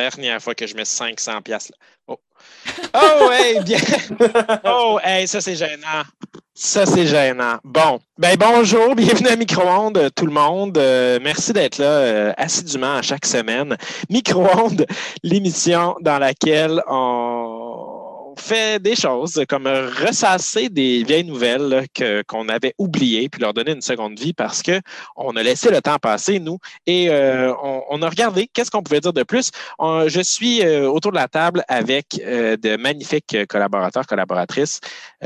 dernière fois que je mets 500 pièces. Oh. oh, hey, bien. Oh, hey, ça c'est gênant. Ça c'est gênant. Bon, ben bonjour, bienvenue à Micro-ondes, tout le monde. Euh, merci d'être là euh, assidûment à chaque semaine. Micro-ondes, l'émission dans laquelle on fait des choses comme ressasser des vieilles nouvelles qu'on avait oubliées puis leur donner une seconde vie parce qu'on a laissé le temps passer, nous, et euh, on, a regardé qu'est-ce qu'on pouvait dire de plus. je suis euh, autour de la table avec euh, de magnifiques collaborateurs, collaboratrices.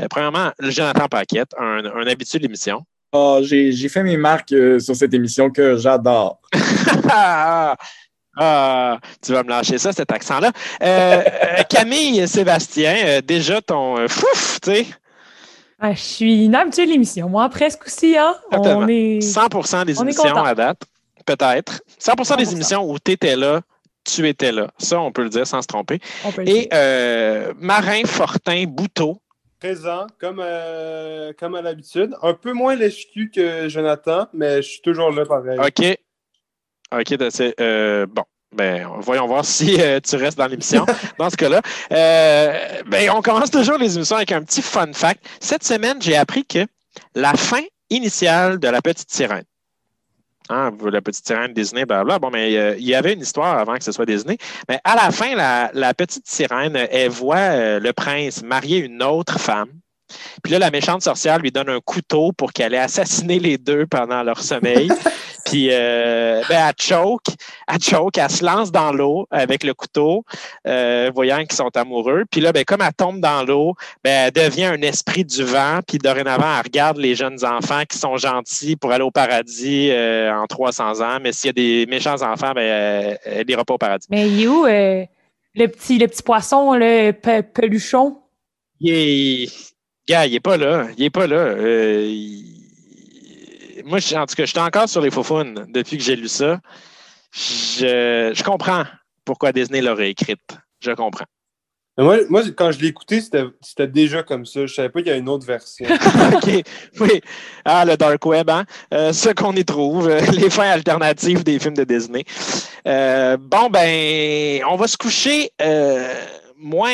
premièrement, Jonathan Paquette, un, un habitué de l'émission. Oh, j'ai fait mes marques sur cette émission que j'adore. Ah, tu vas me lâcher ça, cet accent-là. Euh, euh, Camille Sébastien, euh, déjà ton fouf, tu sais. Ah, je suis une habituée de l'émission. Moi, presque aussi, hein? On est... 100% des émissions à date, peut-être. 100%, des émissions où tu étais là, tu étais là. Ça, on peut le dire sans se tromper. Et Marin Fortin Bouteau. Présent, comme, comme à l'habitude. Un peu moins lèche que Jonathan, mais je suis toujours là pareil. OK. OK, euh, bon. Ben, voyons voir si euh, tu restes dans l'émission. dans ce cas-là, euh, ben, on commence toujours les émissions avec un petit fun fact. Cette semaine, j'ai appris que la fin initiale de La Petite Sirène, hein, la Petite Sirène Disney, blablabla, bon, mais il y avait une histoire avant que ce soit Disney, mais à la fin, la, la Petite Sirène, elle voit le prince marier une autre femme. Puis là, la méchante sorcière lui donne un couteau pour qu'elle ait assassiné les deux pendant leur sommeil. Puis euh, ben, elle choke, elle choke, elle se lance dans l'eau avec le couteau, euh, voyant qu'ils sont amoureux. Puis là, ben, comme elle tombe dans l'eau, ben, elle devient un esprit du vent. Puis dorénavant, elle regarde les jeunes enfants qui sont gentils pour aller au paradis euh, en 300 ans. Mais s'il y a des méchants enfants, ben, elle n'ira pas au paradis. Mais il est où le, petit, le petit poisson, le peluchon? Il est il n'est pas là. Il n'est pas là. Euh, moi, en tout cas, j'étais encore sur les faux depuis que j'ai lu ça. Je, comprends pourquoi Disney l'aurait écrite. Je comprends. Moi, moi, quand je l'ai écouté, c'était déjà comme ça. Je ne savais pas qu'il y a une autre version. OK. Oui. Ah, le Dark Web, hein? Euh, ce qu'on y trouve, euh, les fins alternatives des films de Disney. bon, ben, on va se coucher moins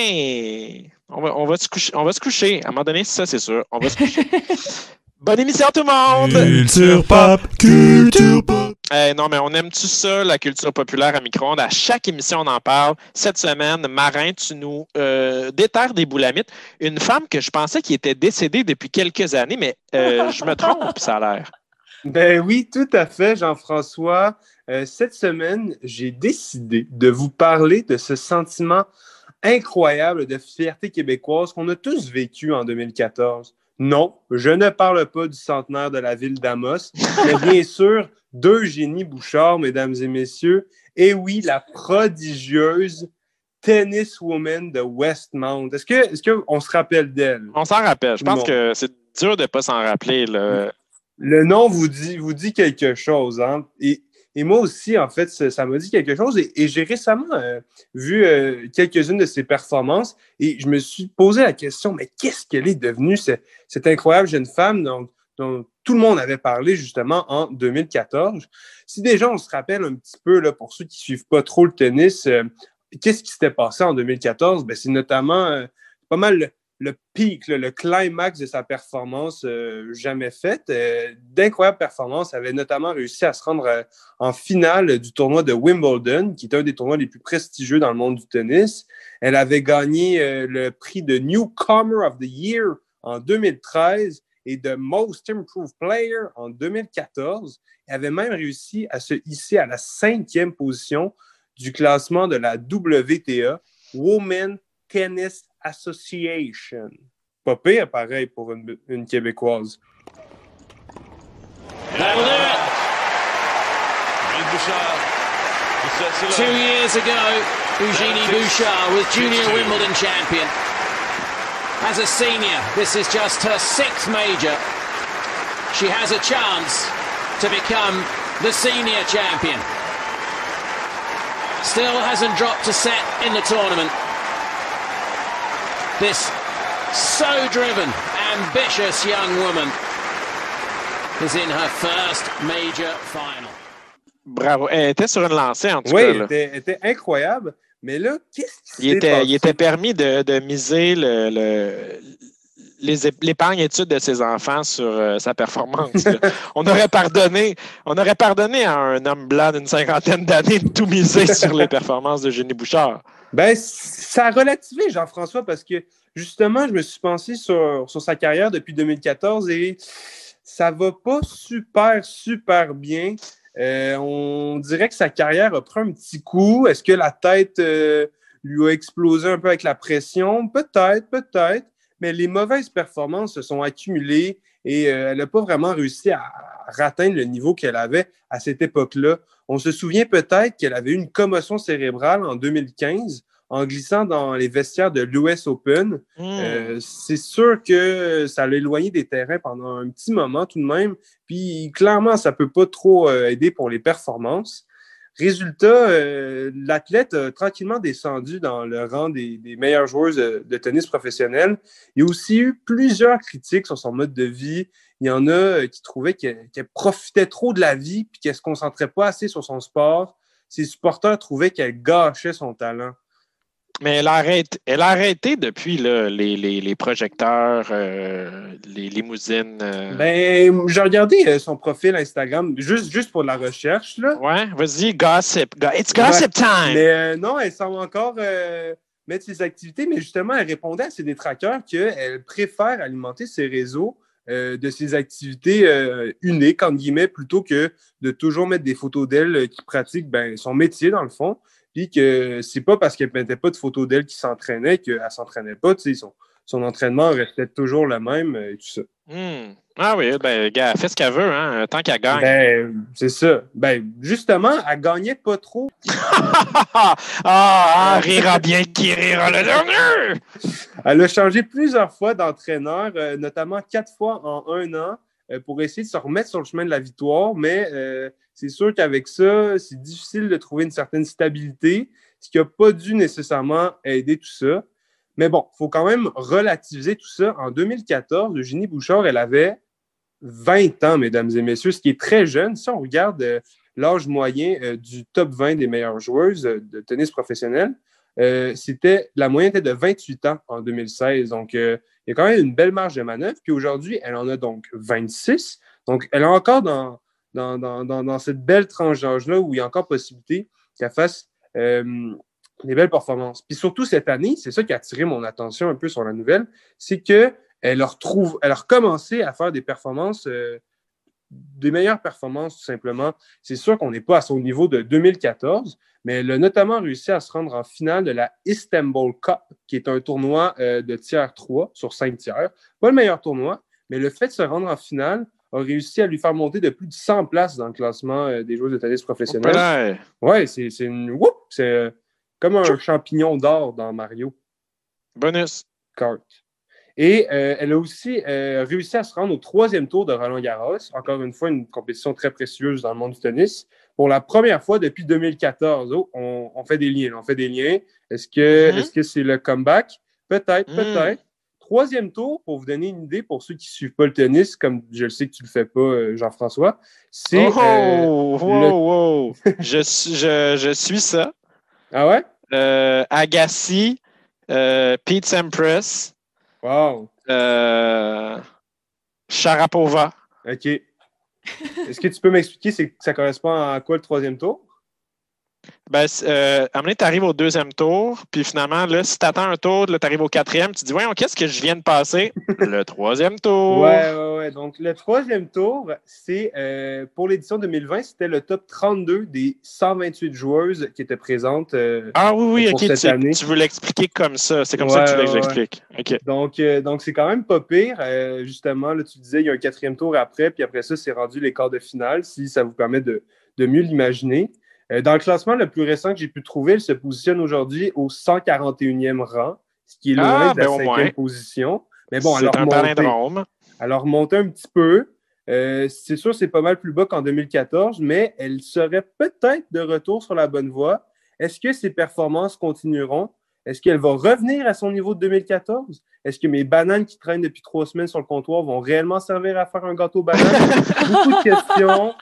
on va, on va, se coucher, on va se coucher. À un moment donné, ça, c'est sûr. On va se coucher. Bonne émission tout le monde! Culture pop, culture pop. Eh, non, mais on aime tout ça, la culture populaire à micro-ondes? À chaque émission, on en parle. Cette semaine, Marin, tu nous euh, déterres des boulamites. Une femme que je pensais qui était décédée depuis quelques années, mais euh, je me trompe, ça a l'air. Ben oui, tout à fait, Jean-François. Euh, cette semaine, j'ai décidé de vous parler de ce sentiment incroyable de fierté québécoise qu'on a tous vécu en 2014. Non, je ne parle pas du centenaire de la ville d'Amos, mais bien sûr d'Eugénie Bouchard, mesdames et messieurs. Et oui, la prodigieuse tenniswoman de Westmount. Est-ce qu'on est qu'on se rappelle d'elle? On s'en rappelle. Je pense que c'est dur de ne pas s'en rappeler. Le... le nom vous dit, vous dit quelque chose. Hein? Et et moi aussi, en fait, ça m'a dit quelque chose. Et, j'ai récemment euh, vu euh, quelques-unes de ses performances et je me suis posé la question, mais qu'est-ce qu'elle est devenue, cette, incroyable jeune femme dont, tout le monde avait parlé justement en 2014? Si déjà on se rappelle un petit peu, là, pour ceux qui ne suivent pas trop le tennis, euh, qu'est-ce qui s'était passé en 2014? Ben, c'est notamment pas mal le pic, le, climax de sa performance euh, jamais faite. Euh, d'incroyables performances. Elle avait notamment réussi à se rendre euh, en finale du tournoi de Wimbledon, qui est un des tournois les plus prestigieux dans le monde du tennis. Elle avait gagné le prix de Newcomer of the Year en 2013 et de Most Improved Player en 2014. Elle avait même réussi à se hisser à la cinquième position du classement de la WTA, Women Tennis Association. Pas pire, pareil, pour une, une Québécoise. Two years ago, Eugenie Bouchard was junior Wimbledon champion. As a senior, this is just her sixth major. She has a chance to become the senior champion. Still hasn't dropped a set in the tournament. This so driven, ambitious young woman is in her first major final. Bravo. Elle était sur une lancée, en tout Oui, cas. elle là. était, elle était incroyable. Mais là, qu'est-ce qui Il s'est était, passé? il était permis de, de miser le, le- l'épargne études de ses enfants sur euh, sa performance. on aurait pardonné, on aurait pardonné à un homme blanc d'une cinquantaine d'années de tout miser sur les performances de Jenny Bouchard. Ben, ça a relativé, Jean-François, parce que justement, je me suis pensé sur, sur sa carrière depuis 2014 et ça va pas super, super bien. Euh, on dirait que sa carrière a pris un petit coup. Est-ce que la tête euh, lui a explosé un peu avec la pression? Peut-être, peut-être. Mais les mauvaises performances se sont accumulées et euh, elle n'a pas vraiment réussi à, à atteindre le niveau qu'elle avait à cette époque-là. On se souvient peut-être qu'elle avait eu une commotion cérébrale en 2015 en glissant dans les vestiaires de l'US Open. Hmm. Euh, c'est sûr que ça l'a éloigné des terrains pendant un petit moment tout de même. Puis clairement, ça ne peut pas trop euh, aider pour les performances. Résultat, euh, l'athlète a tranquillement descendu dans le rang des, des meilleures joueuses de, de tennis professionnel. Il y a aussi eu plusieurs critiques sur son mode de vie. Il y en a euh, qui trouvaient qu'elle qu'elle profitait trop de la vie puis qu'elle ne se concentrait pas assez sur son sport. Ses supporters trouvaient qu'elle gâchait son talent. Mais elle a arrêté, elle a arrêté depuis là, les, les- les projecteurs, euh, les limousines. euh. Ben, j'ai regardé euh, son profil Instagram juste, juste pour la recherche. Là. Ouais, vas-y, gossip. Go- It's gossip time! Mais euh, non, elle semble encore mettre ses activités, mais justement, elle répondait à ses détracteurs qu'elle préfère alimenter ses réseaux de ses activités uniques, entre guillemets, plutôt que de toujours mettre des photos d'elle qui pratiquent ben, son métier, dans le fond. Puis que c'est pas parce qu'elle ne mettait pas de photos d'elle qui s'entraînait qu'elle ne s'entraînait pas. Tu sais, son, son entraînement restait toujours le même et tout ça. Hmm. Ah oui, ben, gars, elle fait ce qu'elle veut, hein, tant qu'elle gagne. Ben, c'est ça. Ben, justement, elle gagnait pas trop. ah, ah, rira bien qui rira le dernier! Elle a changé plusieurs fois d'entraîneur, euh, notamment quatre fois en un an, pour essayer de se remettre sur le chemin de la victoire. Mais euh, c'est sûr qu'avec ça, c'est difficile de trouver une certaine stabilité, ce qui n'a pas dû nécessairement aider tout ça. Mais bon, il faut quand même relativiser tout ça. En 2014, Eugénie Bouchard, elle avait 20 ans, mesdames et messieurs, ce qui est très jeune. Si on regarde euh, l'âge moyen euh, du top 20 des meilleures joueuses euh, de tennis professionnel, euh, c'était la moyenne était de 28 ans en 2016. Donc, euh, il y a quand même une belle marge de manœuvre. Puis aujourd'hui, elle en a donc 26. Donc, elle est encore dans, dans, dans, dans, cette belle tranche d'âge-là où il y a encore possibilité qu'elle fasse euh, des belles performances. Puis surtout cette année, c'est ça qui a attiré mon attention un peu sur la nouvelle, c'est qu'elle a, a recommencé à faire des performances, euh, des meilleures performances tout simplement. C'est sûr qu'on n'est pas à son niveau de 2014, mais elle a notamment réussi à se rendre en finale de la Istanbul Cup, qui est un tournoi euh, de tiers 3 sur 5 tiers. Pas le meilleur tournoi, mais le fait de se rendre en finale a réussi à lui faire monter de plus de 100 places dans le classement euh, des joueurs de tennis professionnels. Ouais. Ouais, c'est une. C'est euh, comme un champignon d'or dans Mario Bonus. Kart. Et euh, elle a aussi euh, réussi à se rendre au troisième tour de Roland Garros. Encore une fois, une compétition très précieuse dans le monde du tennis. Pour la première fois depuis 2014. Oh, on, on fait des liens. On fait des liens. Est-ce que Mhm. que c'est le comeback? Peut-être, Mhm. peut-être. Troisième tour, pour vous donner une idée, pour ceux qui ne suivent pas le tennis, comme je le sais que tu ne le fais pas, euh, Jean-François, c'est. Oh, euh, wow, le- wow. je, suis- je, je suis ça. Ah ouais? Agassi, Pete Sampras, Wow. euh, Sharapova. OK. Est-ce que tu peux m'expliquer c'est- ça correspond à quoi le troisième tour? Ben, euh, à un moment donné, tu arrives au deuxième tour, puis finalement, là, si tu attends un tour, tu arrives au quatrième, tu te dis, voyons, qu'est-ce que je viens de passer? le troisième tour. Ouais, ouais, ouais. Donc, le troisième tour, c'est euh, pour l'édition 2020, c'était le top 32 des 128 joueuses qui étaient présentes. euh, Ah oui, oui, Pour ok, cette tu, année. tu veux l'expliquer comme ça. C'est comme ça que tu voulais que ouais, j'explique. OK. donc, euh, donc, c'est quand même pas pire. Euh, justement, là, tu disais, il y a un quatrième tour après, puis après ça, c'est rendu les quarts de finale, si ça vous permet de, de mieux l'imaginer. Euh, dans le classement le plus récent que j'ai pu trouver, elle se positionne aujourd'hui au 141e rang, ce qui est loin Ah, de la ben moins. cinquième position. Mais bon, alors un alors, remonter un petit peu. Euh, c'est sûr, c'est pas mal plus bas qu'en 2014, mais elle serait peut-être de retour sur la bonne voie. Est-ce que ses performances continueront? Est-ce qu'elle va revenir à son niveau de 2014? Est-ce que mes bananes qui traînent depuis trois semaines sur le comptoir vont réellement servir à faire un gâteau banane? Beaucoup de questions,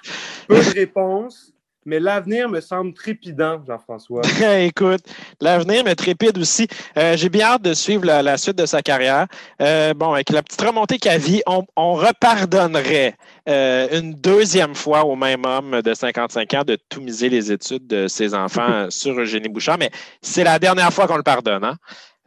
peu de réponses, mais l'avenir me semble trépidant, Jean-François. Écoute, l'avenir me trépide aussi. Euh, J'ai bien hâte de suivre la, la suite de sa carrière. Euh, bon, avec la petite remontée qu'elle vit, on, on repardonnerait euh, une deuxième fois au même homme de 55 ans de tout miser les études de ses enfants sur Eugénie Bouchard, mais c'est la dernière fois qu'on le pardonne. Hein?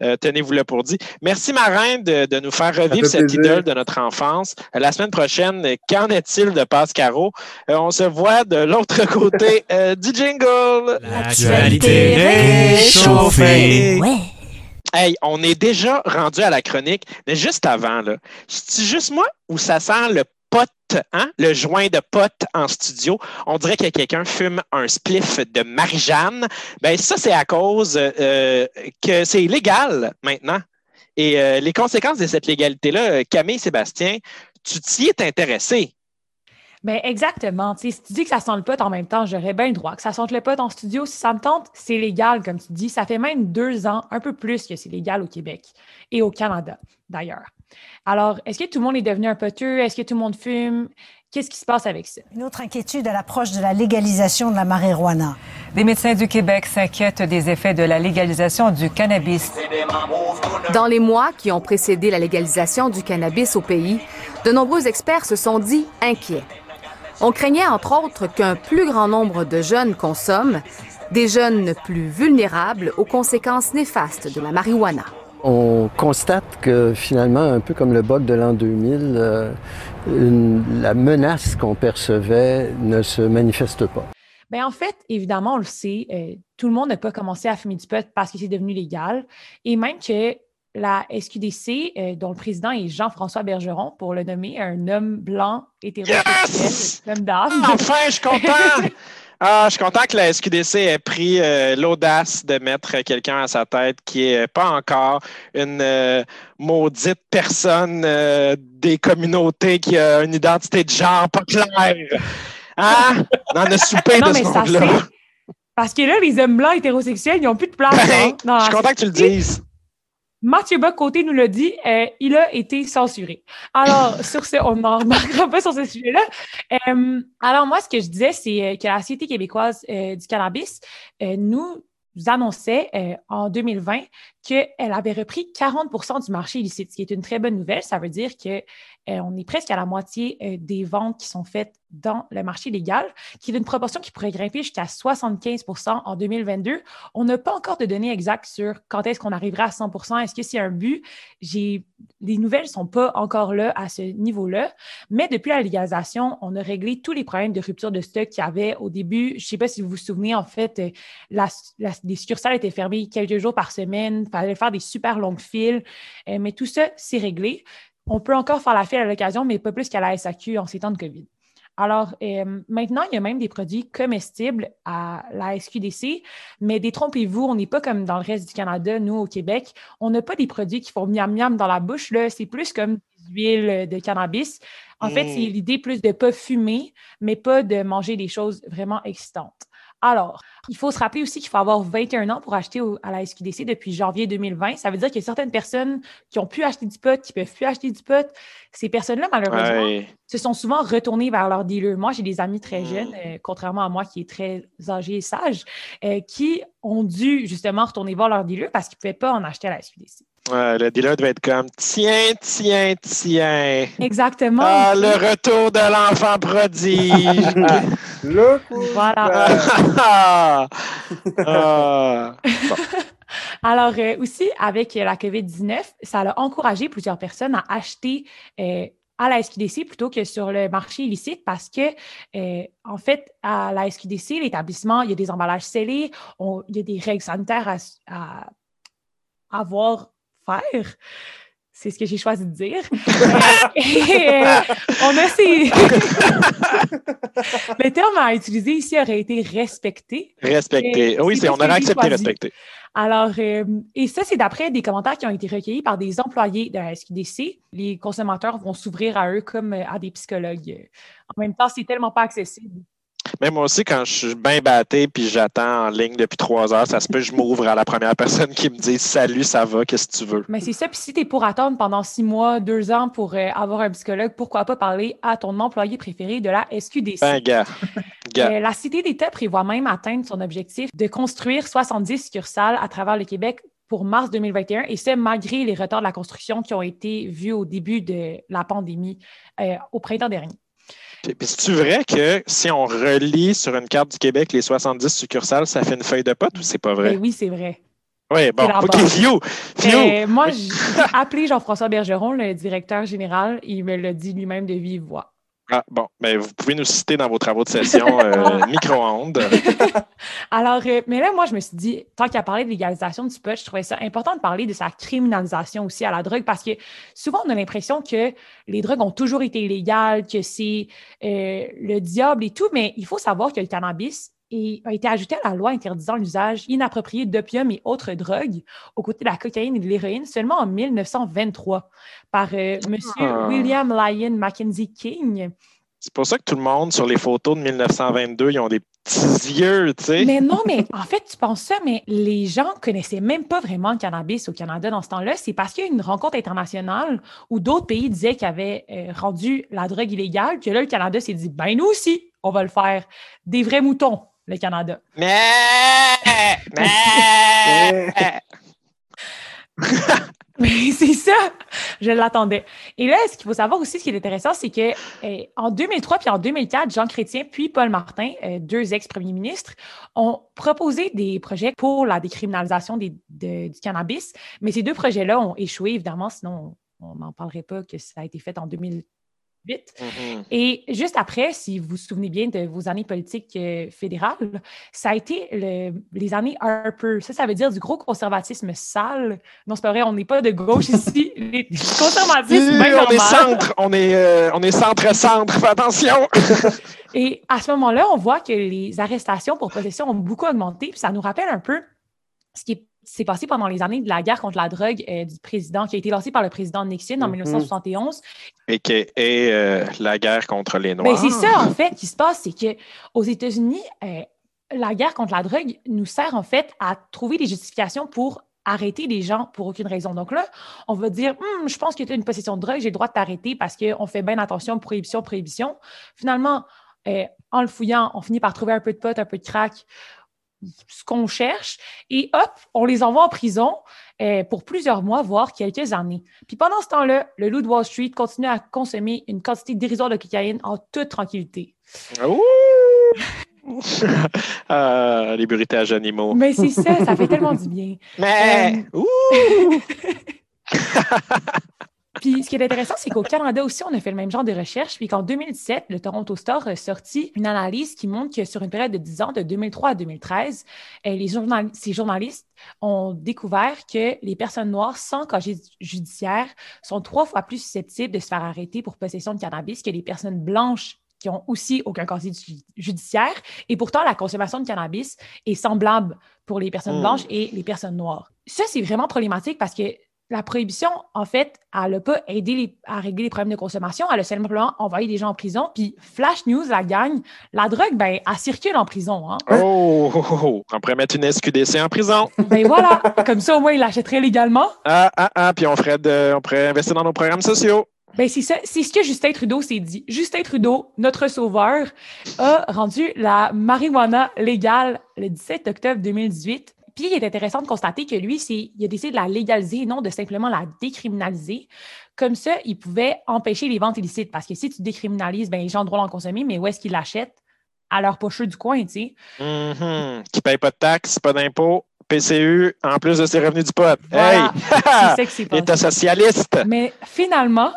Euh, Tenez-vous-le pour dit. Merci, Marin, de, de nous faire revivre cette plaisir. idole de notre enfance. Euh, La semaine prochaine, qu'en est-il de Pascaro? Euh, on se voit de l'autre côté euh, du jingle. L'actualité réchauffée. Ouais. Hey, on est déjà rendu à la chronique, mais juste avant, là, c'est juste moi ou ça sent le hein? le joint de pote en studio? On dirait que quelqu'un fume un spliff de Marie-Jeanne. Ben, ça, c'est à cause euh, que c'est illégal maintenant. Et euh, les conséquences de cette légalité-là, euh, Camille Sébastien, tu t'y es intéressé. Ben exactement. Si tu dis que ça sent le pot en même temps, j'aurais bien le droit que ça sente le pot en studio. Si ça me tente, c'est légal, comme tu dis. Ça fait même deux ans, un peu plus que c'est légal au Québec et au Canada, d'ailleurs. Alors, est-ce que tout le monde est devenu un poteux? Est-ce que tout le monde fume? Qu'est-ce qui se passe avec ça? Une autre inquiétude à l'approche de la légalisation de la marijuana. Les médecins du Québec s'inquiètent des effets de la légalisation du cannabis. Dans les mois qui ont précédé la légalisation du cannabis au pays, de nombreux experts se sont dit inquiets. On craignait entre autres qu'un plus grand nombre de jeunes consomment, des jeunes plus vulnérables aux conséquences néfastes de la marijuana. On constate que finalement, un peu comme le bug de l'an 2000, euh, une- la menace qu'on percevait ne se manifeste pas. Bien, en fait, évidemment, on le sait, euh, tout le monde n'a pas commencé à fumer du pot parce que c'est devenu légal. Et même que la SQDC, euh, dont le président est Jean-François Bergeron, pour le nommer, un homme blanc hétérosexuel, Yes! homme d'âme. Enfin, je suis content! Ah, je suis content que la SQDC ait pris euh, l'audace de mettre quelqu'un à sa tête qui n'est pas encore une euh, maudite personne euh, des communautés qui a une identité de genre pas claire. Hein? On en a soupé Non, de mais ce ça monde-là. Parce que là, les hommes blancs hétérosexuels, ils n'ont plus de place. Ben, hein, je suis content que tu le dises. Mathieu Bock-Côté nous l'a dit, euh, il a été censuré. Alors, sur ce, on n'en remarquera pas sur ce sujet-là. Euh, alors, moi, ce que je disais, c'est euh, que la Société québécoise euh, du cannabis euh, nous annonçait euh, en 2020 qu'elle avait repris 40% du marché illicite, ce qui est une très bonne nouvelle. Ça veut dire que euh, on est presque à la moitié euh, des ventes qui sont faites dans le marché légal, qui est une proportion qui pourrait grimper jusqu'à 75% en 2022. On n'a pas encore de données exactes sur quand est-ce qu'on arrivera à 100% Est-ce que c'est un but? Les nouvelles ne sont pas encore là à ce niveau-là, mais depuis la légalisation, on a réglé tous les problèmes de rupture de stock qu'il y avait au début. Je ne sais pas si vous vous souvenez, en fait, euh, les succursales étaient fermées quelques jours par semaine, il fallait faire des super longues files, mais tout ça, c'est réglé. On peut encore faire la file à l'occasion, mais pas plus qu'à la SAQ en ces temps de COVID. Alors, euh, maintenant, il y a même des produits comestibles à la SQDC, mais détrompez-vous, on n'est pas comme dans le reste du Canada, nous, au Québec. On n'a pas des produits qui font miam-miam dans la bouche, là. C'est plus comme des huiles de cannabis. En fait, Mm. c'est l'idée plus de ne pas fumer, mais pas de manger des choses vraiment excitantes. Alors, il faut se rappeler aussi qu'il faut avoir 21 ans pour acheter au- à la SQDC depuis janvier 2020. Ça veut dire qu'il y a certaines personnes qui ont pu acheter du pot, qui peuvent plus acheter du pot. Ces personnes-là, malheureusement, Ouais. se sont souvent retournés vers leur dealer. Moi, j'ai des amis très Mm. jeunes, euh, contrairement à moi qui est très âgé et sage, euh, qui ont dû justement retourner voir leur dealer parce qu'ils ne pouvaient pas en acheter à la SQDC. Ouais, le dealer devait être comme tiens, tiens, tiens. Exactement. Ah, le retour de l'enfant prodige. Le coup. Voilà. ah. Alors, euh, aussi, avec la COVID-19, ça a encouragé plusieurs personnes à acheter euh, à la SQDC plutôt que sur le marché illicite parce que, euh, en fait, à la SQDC, l'établissement, il y a des emballages scellés, on- il y a des règles sanitaires à, à avoir, faire. C'est ce que j'ai choisi de dire. Euh, et, euh, on a ces... Le terme à utiliser ici aurait été respecté. Respecté. Et Oui, c'est on aurait accepté respecté. Alors, euh, et ça, c'est d'après des commentaires qui ont été recueillis par des employés de la SQDC. Les consommateurs vont s'ouvrir à eux comme euh, à des psychologues. En même temps, c'est tellement pas accessible. Mais moi aussi, quand je suis bien batté puis j'attends en ligne depuis trois heures, ça se peut que je m'ouvre à la première personne qui me dit Salut, ça va, qu'est-ce que tu veux? Mais c'est ça. Puis si tu es pour attendre pendant six mois, deux ans pour euh, avoir un psychologue, pourquoi pas parler à ton employé préféré de la SQDC? Ben, gars. gars. Euh, la Cité d'État prévoit même atteindre son objectif de construire 70 succursales à travers le Québec pour mars 2021, et ce, malgré les retards de la construction qui ont été vus au début de la pandémie euh, au printemps dernier. Puis, puis c'est-tu vrai que si on relie sur une carte du Québec les 70 succursales, ça fait une feuille de pote ou c'est pas vrai? Ben oui, c'est vrai. Oui, bon, OK. Fio, Fio. Euh, moi, j'ai appelé Jean-François Bergeron, le directeur général, il me l'a dit lui-même de vive voix. Ah, bon, ben, vous pouvez nous citer dans vos travaux de session euh, micro-ondes. Alors, euh, mais là, moi, je me suis dit, tant qu'à parler de légalisation du pot, je trouvais ça important de parler de sa criminalisation aussi à la drogue parce que souvent, on a l'impression que les drogues ont toujours été illégales, que c'est euh, le diable et tout, mais il faut savoir que le cannabis est- a été ajouté à la loi interdisant l'usage inapproprié d'opium et autres drogues aux côtés de la cocaïne et de l'héroïne seulement en 1923 par euh, M. Ah. William Lyon Mackenzie King. C'est pour ça que tout le monde, sur les photos de 1922, ils ont des petits yeux, tu sais. Mais non, mais en fait, tu penses ça, mais les gens connaissaient même pas vraiment le cannabis au Canada dans ce temps-là. C'est parce qu'il y a eu une rencontre internationale où d'autres pays disaient qu'ils avaient euh, rendu la drogue illégale, que là, le Canada s'est dit, ben nous aussi, on va le faire. Des vrais moutons, le Canada. Mais, mais, Mais c'est ça, je l'attendais. Et là, ce qu'il faut savoir aussi, ce qui est intéressant, c'est que euh, en 2003 puis en 2004, Jean Chrétien puis Paul Martin, euh, deux ex-premiers ministres, ont proposé des projets pour la décriminalisation des- de- du cannabis. Mais ces deux projets-là ont échoué, évidemment, sinon on n'en parlerait pas que ça a été fait en 2008. Mhm. Et juste après, si vous vous souvenez bien de vos années politiques euh, fédérales, ça a été le- les années Harper. Ça, ça veut dire du gros conservatisme sale. Non, c'est pas vrai, on n'est pas de gauche ici. Les conservatisme, bien on est centre, on est, euh, on est centre-centre, fais attention. Et à ce moment-là, on voit que les arrestations pour possession ont beaucoup augmenté. Puis ça nous rappelle un peu ce qui est- s'est passé pendant les années de la guerre contre la drogue euh, du président, qui a été lancée par le président Nixon en Mhm. 1971. Et que et euh, la guerre contre les Ben, Noirs. c'est ça, en fait, qui se passe, c'est que aux États-Unis, euh, la guerre contre la drogue nous sert, en fait, à trouver des justifications pour arrêter les gens pour aucune raison. Donc là, on va dire, Hum, je pense que tu as une possession de drogue, j'ai le droit de t'arrêter parce qu'on fait bien attention, prohibition, prohibition. Finalement, euh, en le fouillant, on finit par trouver un peu de pot, un peu de crack, ce qu'on cherche, et hop, on les envoie en prison euh, pour plusieurs mois, voire quelques années. Puis pendant ce temps-là, le loup de Wall Street continue à consommer une quantité dérisoire de cocaïne en toute tranquillité. Ouh! Ah, les bruitages animaux. Mais c'est ça, ça fait tellement du bien. Mais, Euh, ouh! Puis ce qui est intéressant, c'est qu'au Canada aussi, on a fait le même genre de recherche. Puis qu'en 2017, le Toronto Star a sorti une analyse qui montre que sur une période de 10 ans, de 2003 à 2013, euh, les journal- ces journalistes ont découvert que les personnes noires sans casier judiciaire sont trois fois plus susceptibles de se faire arrêter pour possession de cannabis que les personnes blanches qui ont aussi aucun casier ju- judiciaire. Et pourtant, la consommation de cannabis est semblable pour les personnes Hmm. blanches et les personnes noires. Ça, c'est vraiment problématique parce que la prohibition, en fait, elle n'a pas aidé les- à régler les problèmes de consommation. Elle a simplement envoyé des gens en prison. Puis, flash news, la gang, la drogue, ben, elle circule en prison. Hein? Oh, oh, oh, on pourrait mettre une SQDC en prison. Ben voilà, comme ça, au moins, ils l'achèteraient légalement. Ah, ah, ah, puis on, ferait de- on pourrait investir dans nos programmes sociaux. Ben, c'est ça. C'est ce que Justin Trudeau s'est dit. Justin Trudeau, notre sauveur, a rendu la marijuana légale le 17 octobre 2018. Puis, il est intéressant de constater que lui, c'est, il a décidé de la légaliser et non de simplement la décriminaliser. Comme ça, il pouvait empêcher les ventes illicites. Parce que si tu décriminalises, ben, les gens ont le droit d'en consommer, mais où est-ce qu'ils l'achètent? À leur pocheux du coin, tu sais. Mhm. Qui paye pas de taxes, pas d'impôts, PCU, en plus de ses revenus du pot. Voilà. Hey! C'est ça s'est passé. L'État socialiste. Mais finalement,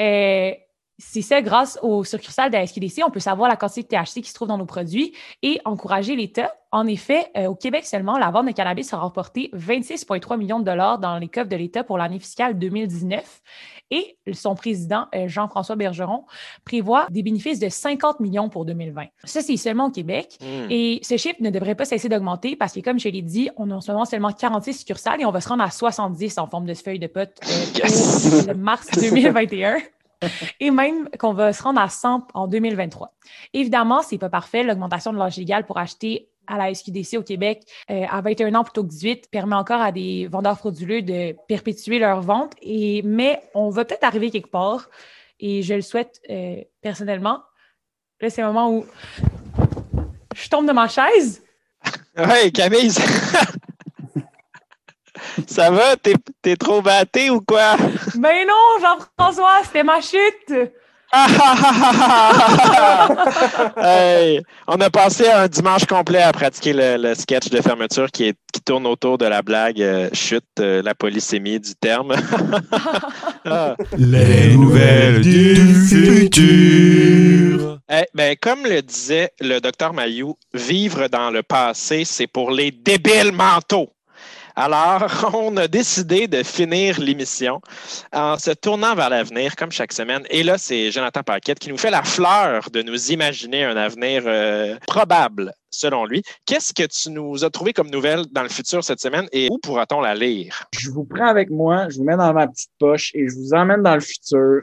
euh, c'est ça, grâce au succursales de la SQDC, on peut savoir la quantité de THC qui se trouve dans nos produits et encourager l'État. En effet, euh, au Québec seulement, la vente de cannabis a rapporté 26,3 millions de dollars dans les coffres de l'État pour l'année fiscale 2019. Et son président, euh, Jean-François Bergeron, prévoit des bénéfices de 50 millions pour 2020. Ça, c'est seulement au Québec. Hmm. Et ce chiffre ne devrait pas cesser d'augmenter parce que, comme je l'ai dit, on a en ce moment seulement 46 succursales et on va se rendre à 70 en forme de feuille de pote euh, pour mars 2021. Et même qu'on va se rendre à 100 en 2023. Évidemment, c'est pas parfait. L'augmentation de l'âge légal pour acheter à la SQDC au Québec euh, à 21 ans plutôt que 18 permet encore à des vendeurs frauduleux de perpétuer leur vente. Mais on va peut-être arriver quelque part et je le souhaite euh, personnellement. Là, c'est le moment où je tombe de ma chaise. Ouais, Camille, ça, va? T'es, t'es trop batté ou quoi? Ben non, Jean-François, c'était ma chute. Hey, on a passé un dimanche complet à pratiquer le, le sketch de fermeture qui, est, qui tourne autour de la blague euh, chute, euh, la polysémie du terme. Ah. Les nouvelles du futur. Eh, ben, comme le disait le docteur Mayou, vivre dans le passé, c'est pour les débiles mentaux. Alors, on a décidé de finir l'émission en se tournant vers l'avenir, comme chaque semaine. Et là, c'est Jonathan Paquette qui nous fait la fleur de nous imaginer un avenir euh, probable, selon lui. Qu'est-ce que tu nous as trouvé comme nouvelle dans le futur cette semaine et où pourra-t-on la lire? Je vous prends avec moi, je vous mets dans ma petite poche et je vous emmène dans le futur.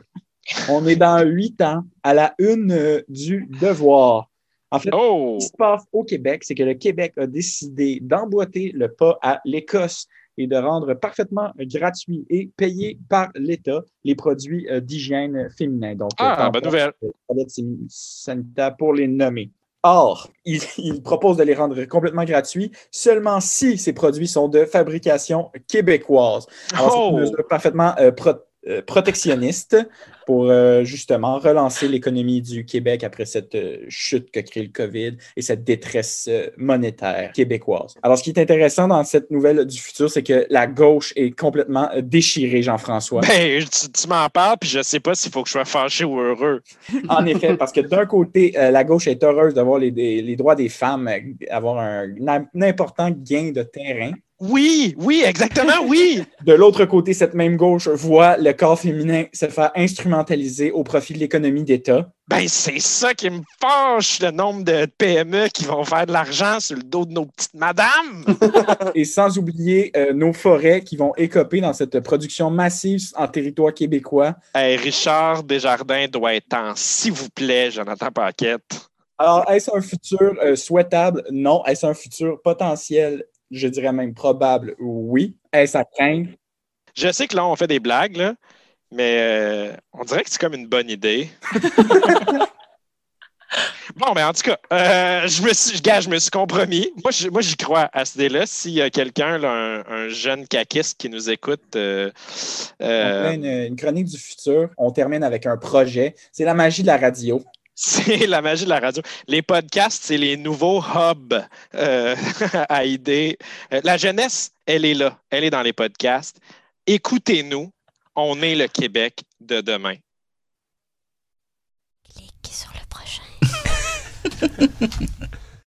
On est dans huit ans à la une euh, du devoir. En fait, Oh! ce qui se passe au Québec, c'est que le Québec a décidé d'emboîter le pas à l'Écosse et de rendre parfaitement gratuit et payé par l'État les produits euh, d'hygiène féminin. Donc, Ah, euh, bonne nouvelle. euh, toilettes sani- sanitaires pour les nommer. Or, il, il propose de les rendre complètement gratuits seulement si ces produits sont de fabrication québécoise. Alors, c'est une Oh! mesure parfaitement euh, pro- euh, protectionniste pour euh, justement relancer l'économie du Québec après cette euh, chute que crée le COVID et cette détresse monétaire québécoise. Alors, ce qui est intéressant dans cette nouvelle du futur, c'est que la gauche est complètement déchirée, Jean-François. Ben, tu, tu m'en parles, puis je sais pas s'il faut que je sois fâché ou heureux. En effet, parce que d'un côté, la gauche est heureuse d'avoir les, droits des femmes, avoir un, un important gain de terrain. Oui, oui, exactement, oui. De l'autre côté, cette même gauche voit le corps féminin se faire instrumentaliser au profit de l'économie d'État. Ben, c'est ça qui me fâche, le nombre de PME qui vont faire de l'argent sur le dos de nos petites madames. Et sans oublier euh, nos forêts qui vont écoper dans cette production massive en territoire québécois. Hey, Richard Desjardins doit être en s'il vous plaît, Jonathan Paquette. Alors, est-ce un futur euh, souhaitable? Non. Est-ce un futur potentiel? Je dirais même probable, oui. Est-ce à craindre? Je sais que là, on fait des blagues, là, mais euh, on dirait que c'est comme une bonne idée. Bon, ben en tout cas, euh, je me suis, gars, je me suis compromis. Moi, je- moi, j'y crois à cette idée-là. S'il y a quelqu'un, là, un, un jeune caquiste qui nous écoute, euh, On fait une, une chronique du futur. On termine avec un projet. C'est la magie de la radio. C'est la magie de la radio. Les podcasts, c'est les nouveaux hubs euh, à idées. Euh, La jeunesse, elle est là. Elle est dans les podcasts. Écoutez-nous. On est le Québec de demain. Clique sur le prochain.